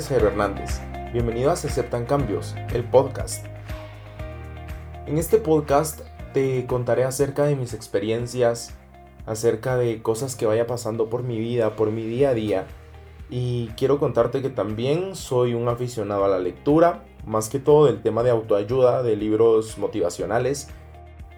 Nombre es Hernández. Bienvenido a Aceptan Cambios, el podcast. En este podcast te contaré acerca de mis experiencias, acerca de cosas que vaya pasando por mi vida, por mi día a día. Y quiero contarte que también soy un aficionado a la lectura, más que todo del tema de autoayuda, de libros motivacionales.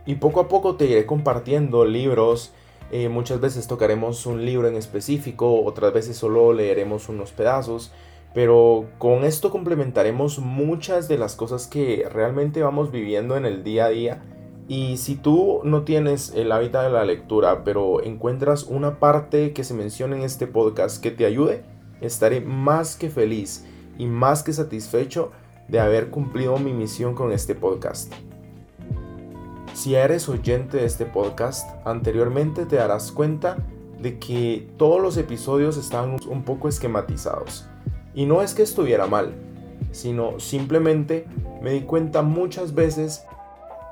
Y poco a poco te iré compartiendo libros eh, muchas veces tocaremos un libro en específico, otras veces solo leeremos unos pedazos, pero con esto complementaremos muchas de las cosas que realmente vamos viviendo en el día a día. Y si tú no tienes el hábito de la lectura, pero encuentras una parte que se menciona en este podcast que te ayude, estaré más que feliz y más que satisfecho de haber cumplido mi misión con este podcast. Si eres oyente de este podcast, anteriormente te darás cuenta de que todos los episodios estaban un poco esquematizados. Y no es que estuviera mal, sino simplemente me di cuenta muchas veces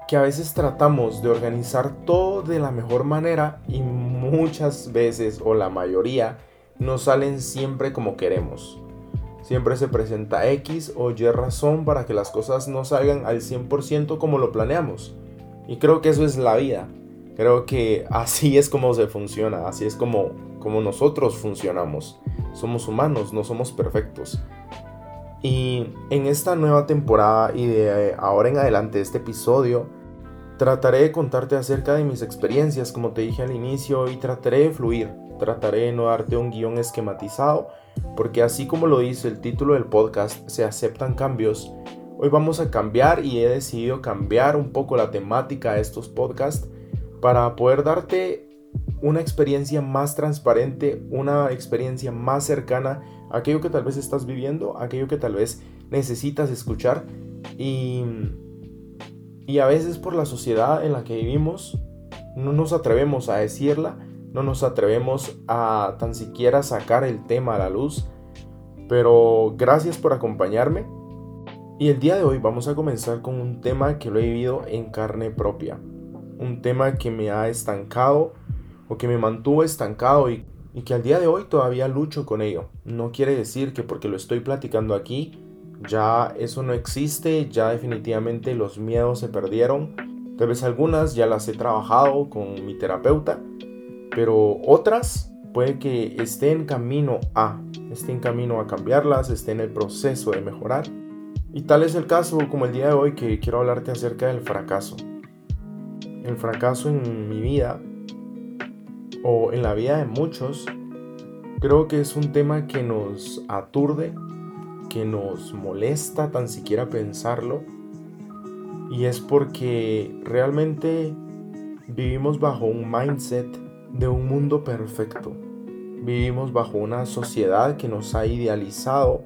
que a veces tratamos de organizar todo de la mejor manera y muchas veces o la mayoría no salen siempre como queremos. Siempre se presenta X o Y razón para que las cosas no salgan al 100% como lo planeamos. Y creo que eso es la vida. Creo que así es como se funciona, así es como, como nosotros funcionamos. Somos humanos, no somos perfectos. Y en esta nueva temporada y de ahora en adelante este episodio, trataré de contarte acerca de mis experiencias, como te dije al inicio, y trataré de fluir. Trataré de no darte un guion esquematizado, porque así como lo dice el título del podcast, se aceptan cambios Hoy vamos a cambiar y he decidido cambiar un poco la temática de estos podcasts para poder darte una experiencia más transparente, una experiencia más cercana a aquello que tal vez estás viviendo, aquello que tal vez necesitas escuchar. Y, y a veces por la sociedad en la que vivimos no nos atrevemos a decirla, no nos atrevemos a tan siquiera sacar el tema a la luz, pero gracias por acompañarme. Y el día de hoy vamos a comenzar con un tema que lo he vivido en carne propia. Un tema que me ha estancado o que me mantuvo estancado y, que al día de hoy todavía lucho con ello. No quiere decir que porque lo estoy platicando aquí ya eso no existe, ya definitivamente los miedos se perdieron. Tal vez algunas ya las he trabajado con mi terapeuta, pero otras puede que esté en camino a, esté en camino a cambiarlas, esté en el proceso de mejorar. Y tal es el caso como el día de hoy que quiero hablarte acerca del fracaso. El fracaso en mi vida o en la vida de muchos creo que es un tema que nos aturde, que nos molesta tan siquiera pensarlo. Y es porque realmente vivimos bajo un mindset de un mundo perfecto. Vivimos bajo una sociedad que nos ha idealizado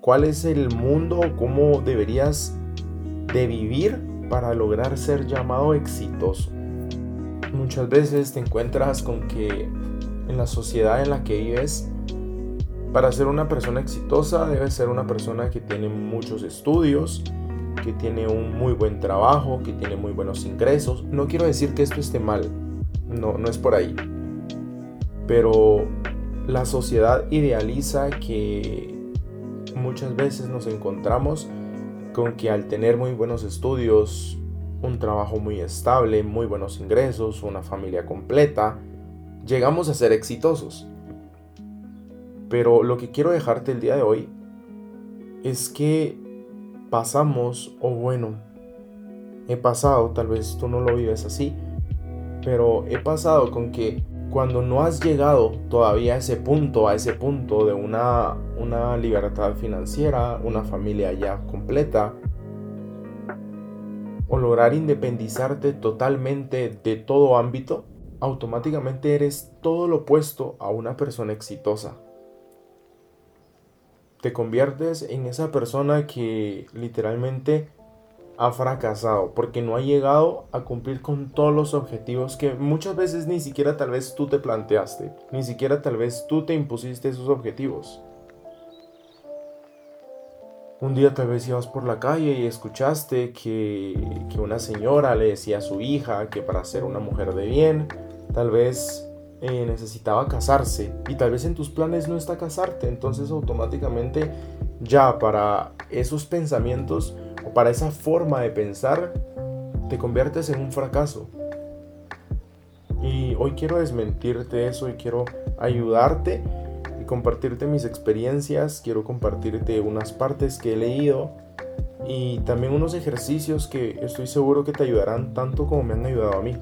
cuál es el mundo, cómo deberías de vivir para lograr ser llamado exitoso. Muchas veces te encuentras con que en la sociedad en la que vives, para ser una persona exitosa debes ser una persona que tiene muchos estudios, que tiene un muy buen trabajo, que tiene muy buenos ingresos. No quiero decir que esto esté mal, no, no es por ahí. Pero la sociedad idealiza que muchas veces nos encontramos con que al tener muy buenos estudios, un trabajo muy estable, muy buenos ingresos, una familia completa, llegamos a ser exitosos. Pero lo que quiero dejarte el día de hoy es que pasamos, o bueno, he pasado, tal vez tú no lo vives así, pero he pasado con que cuando no has llegado todavía a ese punto, a ese punto de una, una libertad financiera, una familia ya completa, o lograr independizarte totalmente de todo ámbito, automáticamente eres todo lo opuesto a una persona exitosa. Te conviertes en esa persona que literalmente ha fracasado porque no ha llegado a cumplir con todos los objetivos que muchas veces ni siquiera tal vez tú te planteaste, ni siquiera tal vez tú te impusiste esos objetivos. Un día tal vez ibas por la calle y escuchaste que, que una señora le decía a su hija que para ser una mujer de bien, tal vez eh, necesitaba casarse y tal vez en tus planes no está casarte, entonces automáticamente ya para esos pensamientos o para esa forma de pensar te conviertes en un fracaso. Y hoy quiero desmentirte eso y quiero ayudarte y compartirte mis experiencias, quiero compartirte unas partes que he leído y también unos ejercicios que estoy seguro que te ayudarán tanto como me han ayudado a mí.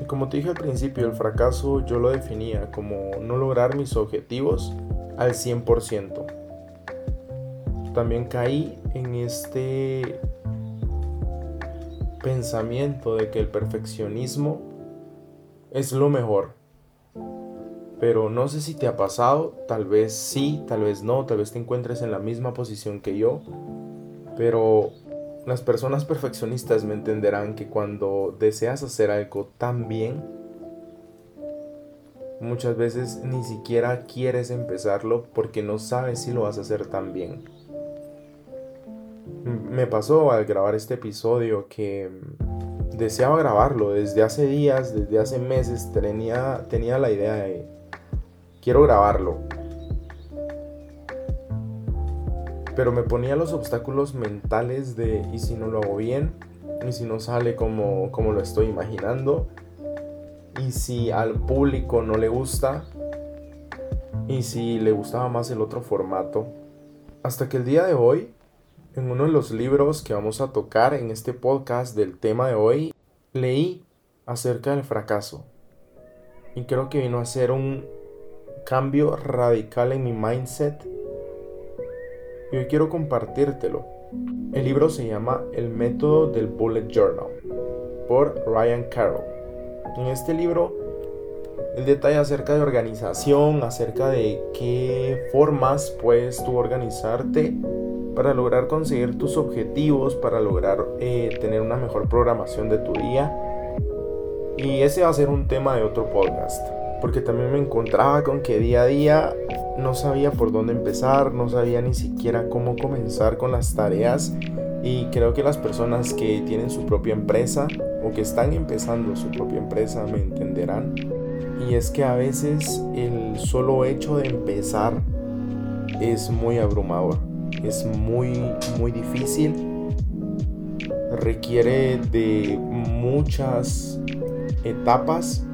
Y como te dije al principio, el fracaso yo lo definía como no lograr mis objetivos al 100%. También caí en este pensamiento de que el perfeccionismo es lo mejor. Pero no sé si te ha pasado, tal vez sí, tal vez no, tal vez te encuentres en la misma posición que yo. Pero las personas perfeccionistas me entenderán que cuando deseas hacer algo tan bien, muchas veces ni siquiera quieres empezarlo porque no sabes si lo vas a hacer tan bien. Me pasó al grabar este episodio que deseaba grabarlo desde hace días, desde hace meses tenía, tenía la idea de quiero grabarlo pero me ponía los obstáculos mentales de y si no lo hago bien, y si no sale como, como lo estoy imaginando, y si al público no le gusta, y si le gustaba más el otro formato. Hasta que el día de hoy, en uno de los libros que vamos a tocar en este podcast del tema de hoy, leí acerca del fracaso. Y creo que vino a ser un cambio radical en mi mindset y hoy quiero compartírtelo. El libro se llama El método del Bullet Journal por Ryan Carroll. En este libro el detalle acerca de organización, acerca de qué formas puedes tú organizarte para lograr conseguir tus objetivos, para lograr eh, tener una mejor programación de tu día. Y ese va a ser un tema de otro podcast, porque también me encontraba con que día a día no sabía por dónde empezar, no sabía ni siquiera cómo comenzar con las tareas y creo que las personas que tienen su propia empresa o que están empezando su propia empresa me entenderán. Y es que a veces el solo hecho de empezar es muy abrumador, es muy, muy difícil, requiere de muchas etapas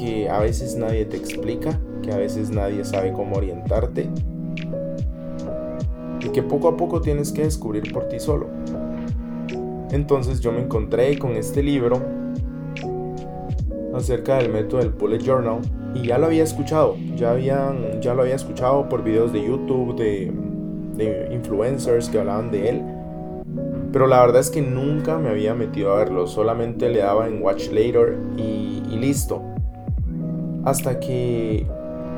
que a veces nadie te explica que a veces nadie sabe cómo orientarte y que poco a poco tienes que descubrir por ti solo. Entonces yo me encontré con este libro acerca del método del bullet journal y ya lo había escuchado, ya, habían, ya lo había escuchado por videos de YouTube, de, influencers que hablaban de él, pero la verdad es que nunca me había metido a verlo, solamente le daba en Watch Later y listo. Hasta que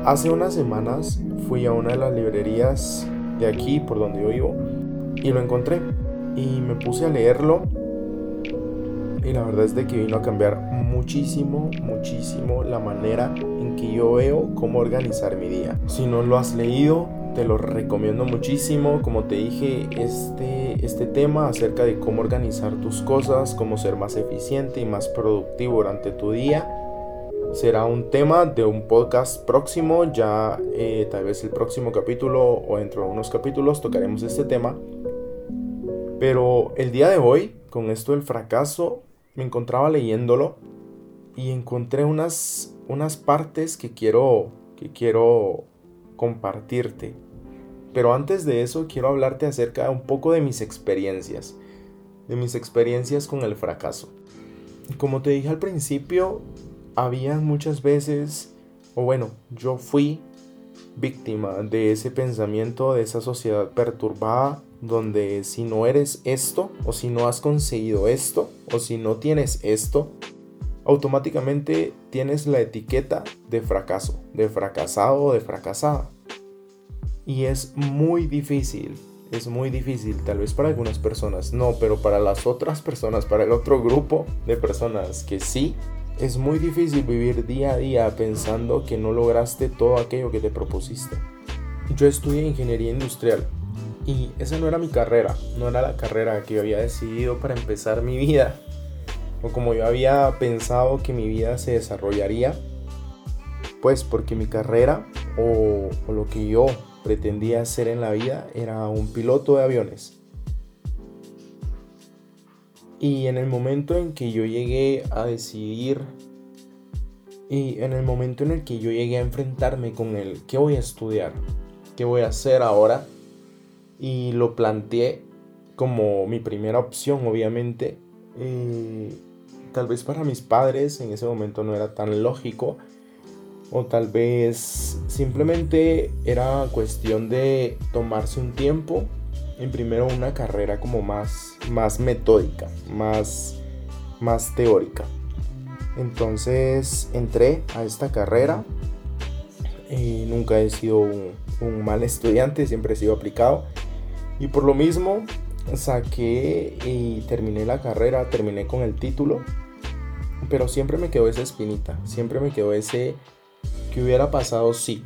Hace unas semanas fui a una de las librerías de aquí, por donde yo vivo, y lo encontré. Y me puse a leerlo. Y la verdad es de que vino a cambiar muchísimo, muchísimo la manera en que yo veo cómo organizar mi día. Si no lo has leído, te lo recomiendo muchísimo. Como te dije, este, este tema acerca de cómo organizar tus cosas, cómo ser más eficiente y más productivo durante tu día será un tema de un podcast próximo, ya eh, tal vez el próximo capítulo o dentro de unos capítulos tocaremos este tema. Pero el día de hoy, con esto del fracaso, me encontraba leyéndolo y encontré unas, unas partes que quiero, que quiero compartirte. Pero antes de eso quiero hablarte acerca un poco de mis experiencias, de mis experiencias con el fracaso. Como te dije al principio, había muchas veces, o bueno, yo fui víctima de ese pensamiento, de esa sociedad perturbada, donde si no eres esto, o si no has conseguido esto, o si no tienes esto, automáticamente tienes la etiqueta de fracaso, de fracasado o de fracasada. Y es muy difícil, es muy difícil, tal vez para algunas personas no, pero para las otras personas, para el otro grupo de personas que sí, es muy difícil vivir día a día pensando que no lograste todo aquello que te propusiste. Yo estudié ingeniería industrial y esa no era mi carrera, no era la carrera que yo había decidido para empezar mi vida o como yo había pensado que mi vida se desarrollaría. Pues porque mi carrera o, o lo que yo pretendía hacer en la vida era un piloto de aviones. Y en el momento en que yo llegué a decidir y en el momento en el que yo llegué a enfrentarme con el qué voy a estudiar, qué voy a hacer ahora, y lo planteé como mi primera opción, obviamente, tal vez para mis padres en ese momento no era tan lógico, o tal vez simplemente era cuestión de tomarse un tiempo en primero una carrera como más, más metódica, más, más teórica. Entonces entré a esta carrera. y nunca he sido un, un, mal estudiante, siempre he sido aplicado. Y por lo mismo saqué y terminé la carrera, terminé con el título. Pero siempre me quedó esa espinita, siempre me quedó ese que hubiera pasado sí.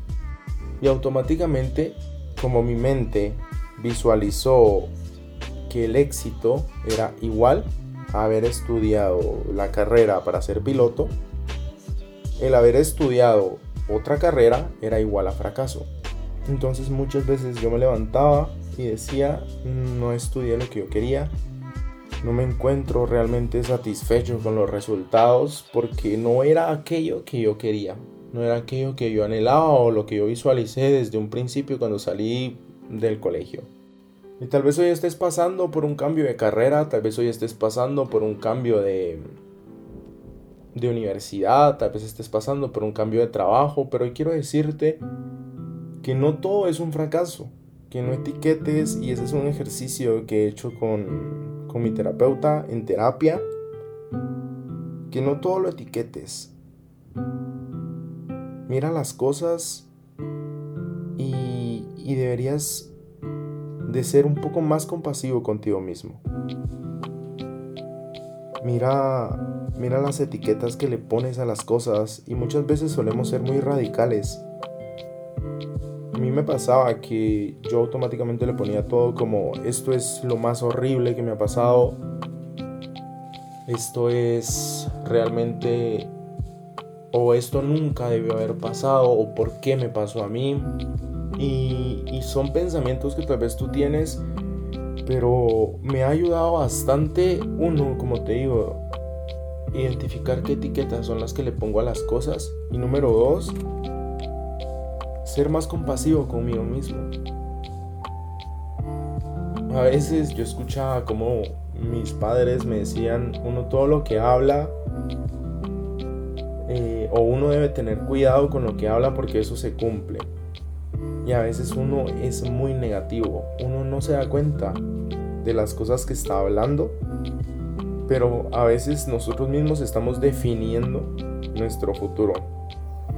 Y automáticamente, como mi mente visualizó que el éxito era igual a haber estudiado la carrera para ser piloto, el haber estudiado otra carrera era igual a fracaso. Entonces muchas veces yo me levantaba y decía, no estudié lo que yo quería, no me encuentro realmente satisfecho con los resultados porque no era aquello que yo quería, no era aquello que yo anhelaba o lo que yo visualicé desde un principio cuando salí del colegio. Y tal vez hoy estés pasando por un cambio de carrera, tal vez hoy estés pasando por un cambio de, de universidad, tal vez estés pasando por un cambio de trabajo, pero quiero decirte que no todo es un fracaso, que no etiquetes, y ese es un ejercicio que he hecho con, con mi terapeuta en terapia, que no todo lo etiquetes. Mira las cosas y, deberías de ser un poco más compasivo contigo mismo. Mira, mira las etiquetas que le pones a las cosas y muchas veces solemos ser muy radicales. A mí me pasaba que yo automáticamente le ponía todo como esto es lo más horrible que me ha pasado. Esto es realmente o esto nunca debió haber pasado o por qué me pasó a mí. Y, son pensamientos que tal vez tú tienes, pero me ha ayudado bastante, uno, como te digo, identificar qué etiquetas son las que le pongo a las cosas. Y número dos, ser más compasivo conmigo mismo. A veces yo escuchaba como mis padres me decían, uno todo lo que habla, eh, o uno debe tener cuidado con lo que habla porque eso se cumple. Y a veces uno es muy negativo, uno no se da cuenta de las cosas que está hablando, pero a veces nosotros mismos estamos definiendo nuestro futuro.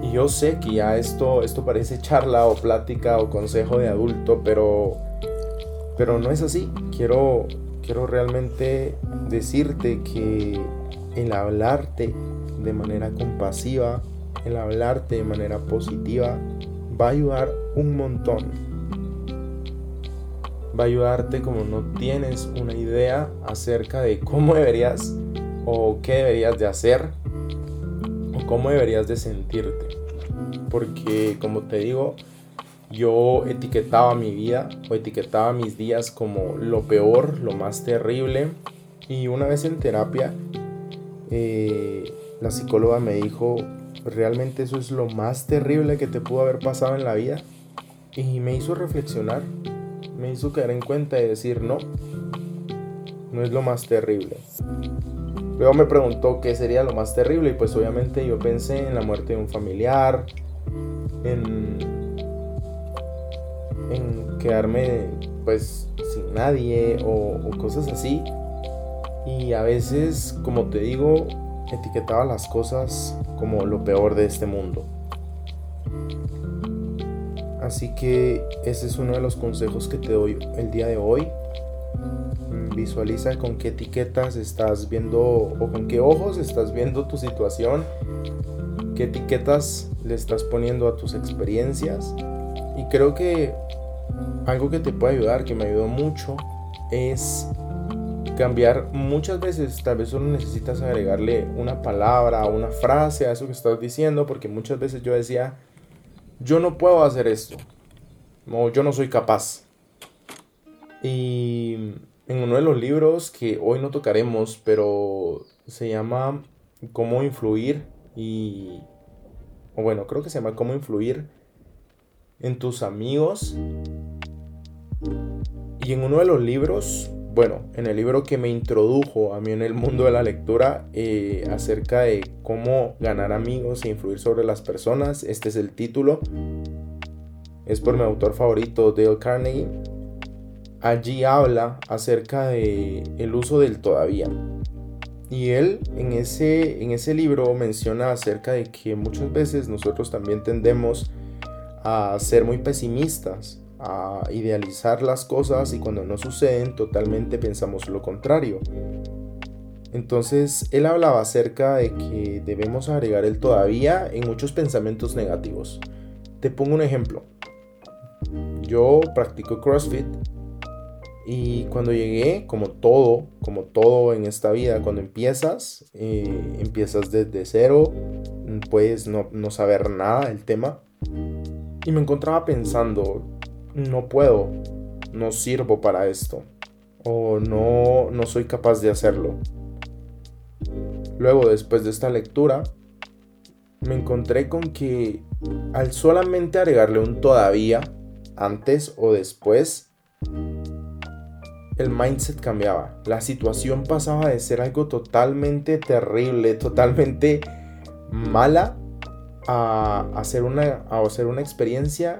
Y yo sé que ya esto, esto parece charla o plática o consejo de adulto, pero, pero no es así. Quiero, quiero realmente decirte que el hablarte de manera compasiva, el hablarte de manera positiva, va a ayudar un montón. Va a ayudarte como no tienes una idea acerca de cómo deberías o qué deberías de hacer o cómo deberías de sentirte. Porque como te digo, yo etiquetaba mi vida o etiquetaba mis días como lo peor, lo más terrible. Y una vez en terapia, eh, la psicóloga me dijo, realmente eso es lo más terrible que te pudo haber pasado en la vida. Y me hizo reflexionar, me hizo caer en cuenta y decir, no, no es lo más terrible. Luego me preguntó qué sería lo más terrible y pues obviamente yo pensé en la muerte de un familiar, en, en quedarme pues sin nadie o cosas así. Y a veces, como te digo, etiquetaba las cosas como lo peor de este mundo. Así que ese es uno de los consejos que te doy el día de hoy. Visualiza con qué etiquetas estás viendo o con qué ojos estás viendo tu situación, qué etiquetas le estás poniendo a tus experiencias. Y creo que algo que te puede ayudar, que me ayudó mucho, es cambiar muchas veces, tal vez solo necesitas agregarle una palabra, una frase a eso que estás diciendo, porque muchas veces yo decía, yo no puedo hacer esto, o yo no soy capaz. Y en uno de los libros que hoy no tocaremos, pero se llama Cómo influir y... O bueno, creo que se llama Cómo influir en tus amigos. Y en uno de los libros, bueno, en el libro que me introdujo a mí en el mundo de la lectura eh, acerca de cómo ganar amigos e influir sobre las personas, este es el título. Es por mi autor favorito, Dale Carnegie. Allí habla acerca de el uso del todavía. Y él en ese, en ese libro menciona acerca de que muchas veces nosotros también tendemos a ser muy pesimistas, a idealizar las cosas y cuando no suceden totalmente pensamos lo contrario. Entonces él hablaba acerca de que debemos agregar el todavía en muchos pensamientos negativos. Te pongo un ejemplo. Yo practico CrossFit y cuando llegué, como todo, como todo en esta vida, cuando empiezas, eh, empiezas desde cero, puedes no, no saber nada del tema y me encontraba pensando, no puedo, no sirvo para esto, o no, no soy capaz de hacerlo. Luego, después de esta lectura, me encontré con que al solamente agregarle un todavía, antes o después, el mindset cambiaba. La situación pasaba de ser algo totalmente terrible, totalmente mala, a hacer una, a hacer una experiencia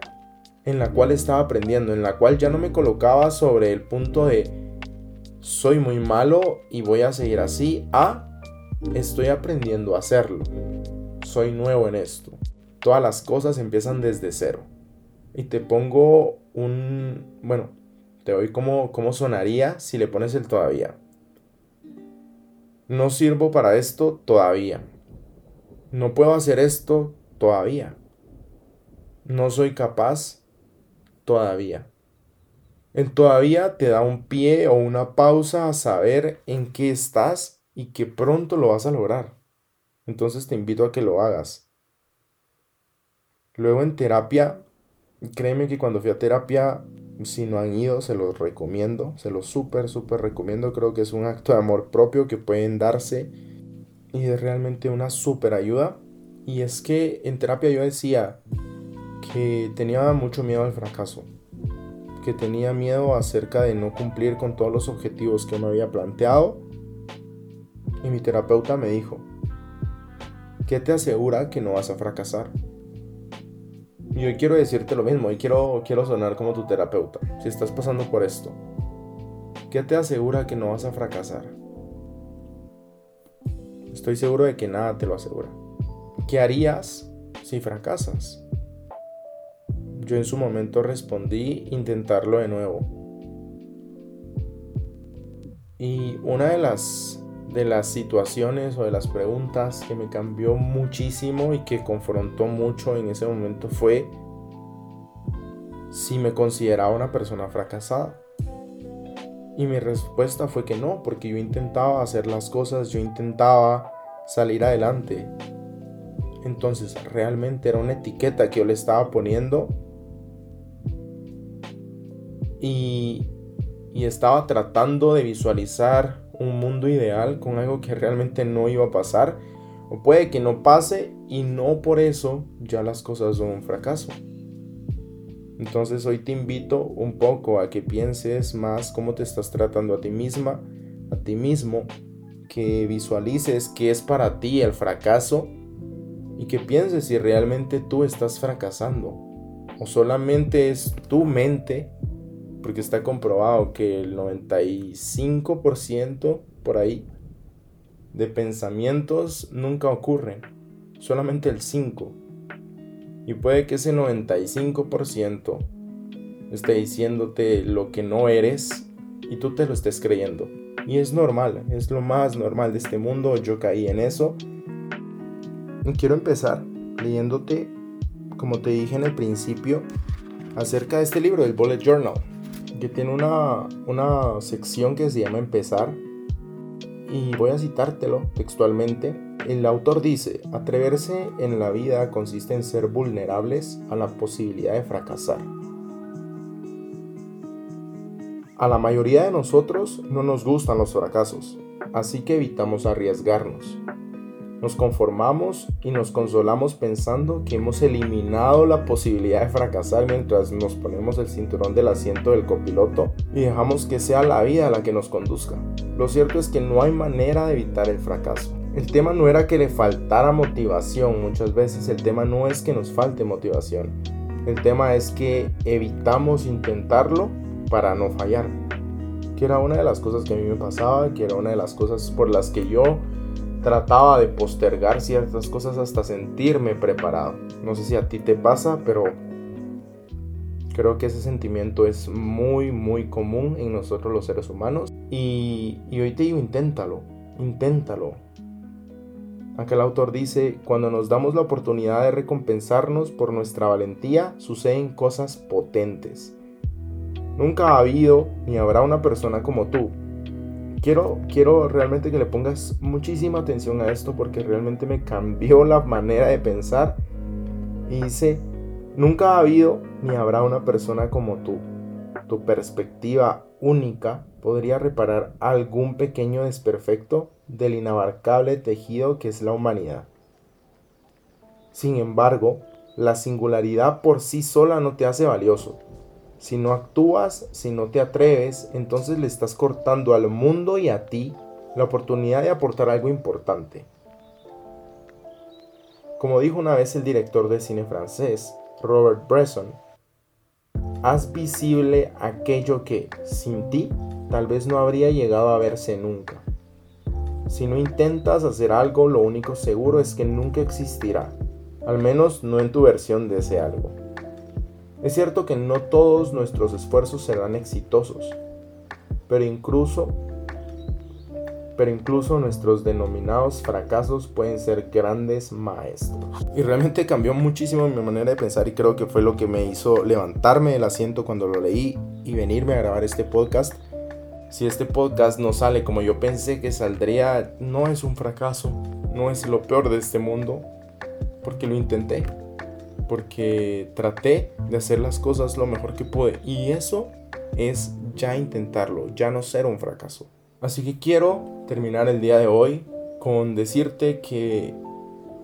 en la cual estaba aprendiendo, en la cual ya no me colocaba sobre el punto de soy muy malo y voy a seguir así, a estoy aprendiendo a hacerlo, soy nuevo en esto. Todas las cosas empiezan desde cero. Y te pongo un, bueno, te doy cómo, cómo sonaría si le pones el todavía. No sirvo para esto todavía. No puedo hacer esto todavía. No soy capaz todavía. En todavía te da un pie o una pausa a saber en qué estás y que pronto lo vas a lograr. Entonces te invito a que lo hagas. Luego en terapia, créeme que cuando fui a terapia, si no han ido, se los recomiendo, se los súper, súper recomiendo. Creo que es un acto de amor propio que pueden darse y es realmente una súper ayuda. Y es que en terapia yo decía que tenía mucho miedo al fracaso, que tenía miedo acerca de no cumplir con todos los objetivos que me había planteado. Y mi terapeuta me dijo, ¿qué te asegura que no vas a fracasar? Y hoy quiero decirte lo mismo, y quiero, quiero sonar como tu terapeuta, si estás pasando por esto. ¿Qué te asegura que no vas a fracasar? Estoy seguro de que nada te lo asegura. ¿Qué harías si fracasas? Yo en su momento respondí intentarlo de nuevo. Y una de las de las situaciones o de las preguntas que me cambió muchísimo y que confrontó mucho en ese momento fue si me consideraba una persona fracasada. Y mi respuesta fue que no, porque yo intentaba hacer las cosas, yo intentaba salir adelante. Entonces realmente era una etiqueta que yo le estaba poniendo y, estaba tratando de visualizar un mundo ideal con algo que realmente no iba a pasar. O puede que no pase y no por eso ya las cosas son un fracaso. Entonces hoy te invito un poco a que pienses más cómo te estás tratando a ti misma, a ti mismo, que visualices qué es para ti el fracaso y que pienses si realmente tú estás fracasando o solamente es tu mente, porque está comprobado que el 95% por ahí de pensamientos nunca ocurren, solamente el 5%. Y puede que ese 95% esté diciéndote lo que no eres y tú te lo estés creyendo. Y es normal, es lo más normal de este mundo, yo caí en eso. Y quiero empezar leyéndote, como te dije en el principio, acerca de este libro, el Bullet Journal, que tiene una, una sección que se llama Empezar, y voy a citártelo textualmente. El autor dice, atreverse en la vida consiste en ser vulnerables a la posibilidad de fracasar. A la mayoría de nosotros no nos gustan los fracasos, así que evitamos arriesgarnos. Nos conformamos y nos consolamos pensando que hemos eliminado la posibilidad de fracasar mientras nos ponemos el cinturón del asiento del copiloto y dejamos que sea la vida la que nos conduzca. Lo cierto es que no hay manera de evitar el fracaso. El tema no era que le faltara motivación, muchas veces el tema no es que nos falte motivación. El tema es que evitamos intentarlo para no fallar. Que era una de las cosas que a mí me pasaba, que era una de las cosas por las que yo trataba de postergar ciertas cosas hasta sentirme preparado. No sé si a ti te pasa, pero creo que ese sentimiento es muy, muy común en nosotros los seres humanos. Y, hoy te digo, inténtalo, inténtalo. Aunque el autor dice, cuando nos damos la oportunidad de recompensarnos por nuestra valentía, suceden cosas potentes. Nunca ha habido ni habrá una persona como tú, quiero, realmente que le pongas muchísima atención a esto porque realmente me cambió la manera de pensar. Y dice, nunca ha habido ni habrá una persona como tú. Tu perspectiva única podría reparar algún pequeño desperfecto del inabarcable tejido que es la humanidad. Sin embargo, la singularidad por sí sola no te hace valioso. Si no actúas, si no te atreves, entonces le estás cortando al mundo y a ti la oportunidad de aportar algo importante. Como dijo una vez el director de cine francés, Robert Bresson, haz visible aquello que, sin ti, tal vez no habría llegado a verse nunca. Si no intentas hacer algo, lo único seguro es que nunca existirá, al menos no en tu versión de ese algo. Es cierto que no todos nuestros esfuerzos serán exitosos, pero incluso, pero incluso nuestros denominados fracasos pueden ser grandes maestros. Y realmente cambió muchísimo mi manera de pensar y creo que fue lo que me hizo levantarme del asiento cuando lo leí y venirme a grabar este podcast. Si este podcast no sale como yo pensé que saldría, no es un fracaso, no es lo peor de este mundo, porque lo intenté porque traté de hacer las cosas lo mejor que pude y eso es ya intentarlo, ya no ser un fracaso. Así que quiero terminar el día de hoy con decirte que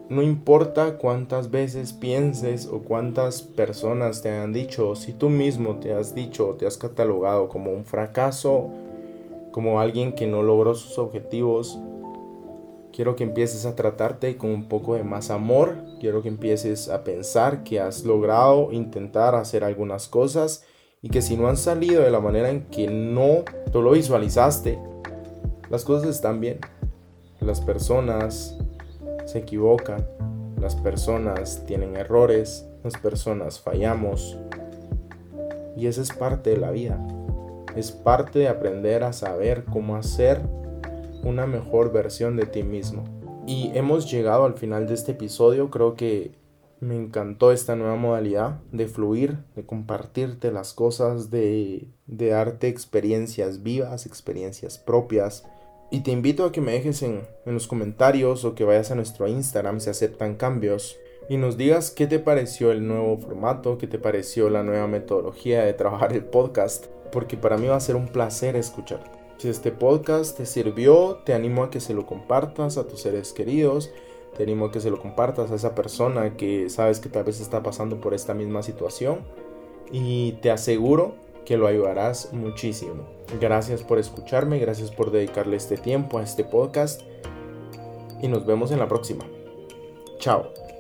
no importa cuántas veces pienses o cuántas personas te han dicho, si tú mismo te has dicho o te has catalogado como un fracaso, como alguien que no logró sus objetivos, Quiero que empieces a tratarte con un poco de más amor. Quiero que empieces a pensar que has logrado intentar hacer algunas cosas y que si no han salido de la manera en que no tú lo visualizaste, las cosas están bien. Las personas se equivocan, las personas tienen errores, las personas fallamos. Y esa es parte de la vida. Es parte de aprender a saber cómo hacer una mejor versión de ti mismo. Y hemos llegado al final de este episodio, creo que me encantó esta nueva modalidad de fluir, de compartirte las cosas, de, de darte experiencias vivas, experiencias propias. Y te invito a que me dejes en, en los comentarios o que vayas a nuestro Instagram si aceptan cambios y nos digas qué te pareció el nuevo formato, qué te pareció la nueva metodología de trabajar el podcast, porque para mí va a ser un placer escucharte. Si este podcast te sirvió, te animo a que se lo compartas a tus seres queridos. Te animo a que se lo compartas a esa persona que sabes que tal vez está pasando por esta misma situación. Y te aseguro que lo ayudarás muchísimo. Gracias por escucharme, gracias por dedicarle este tiempo a este podcast. Y nos vemos en la próxima. Chao.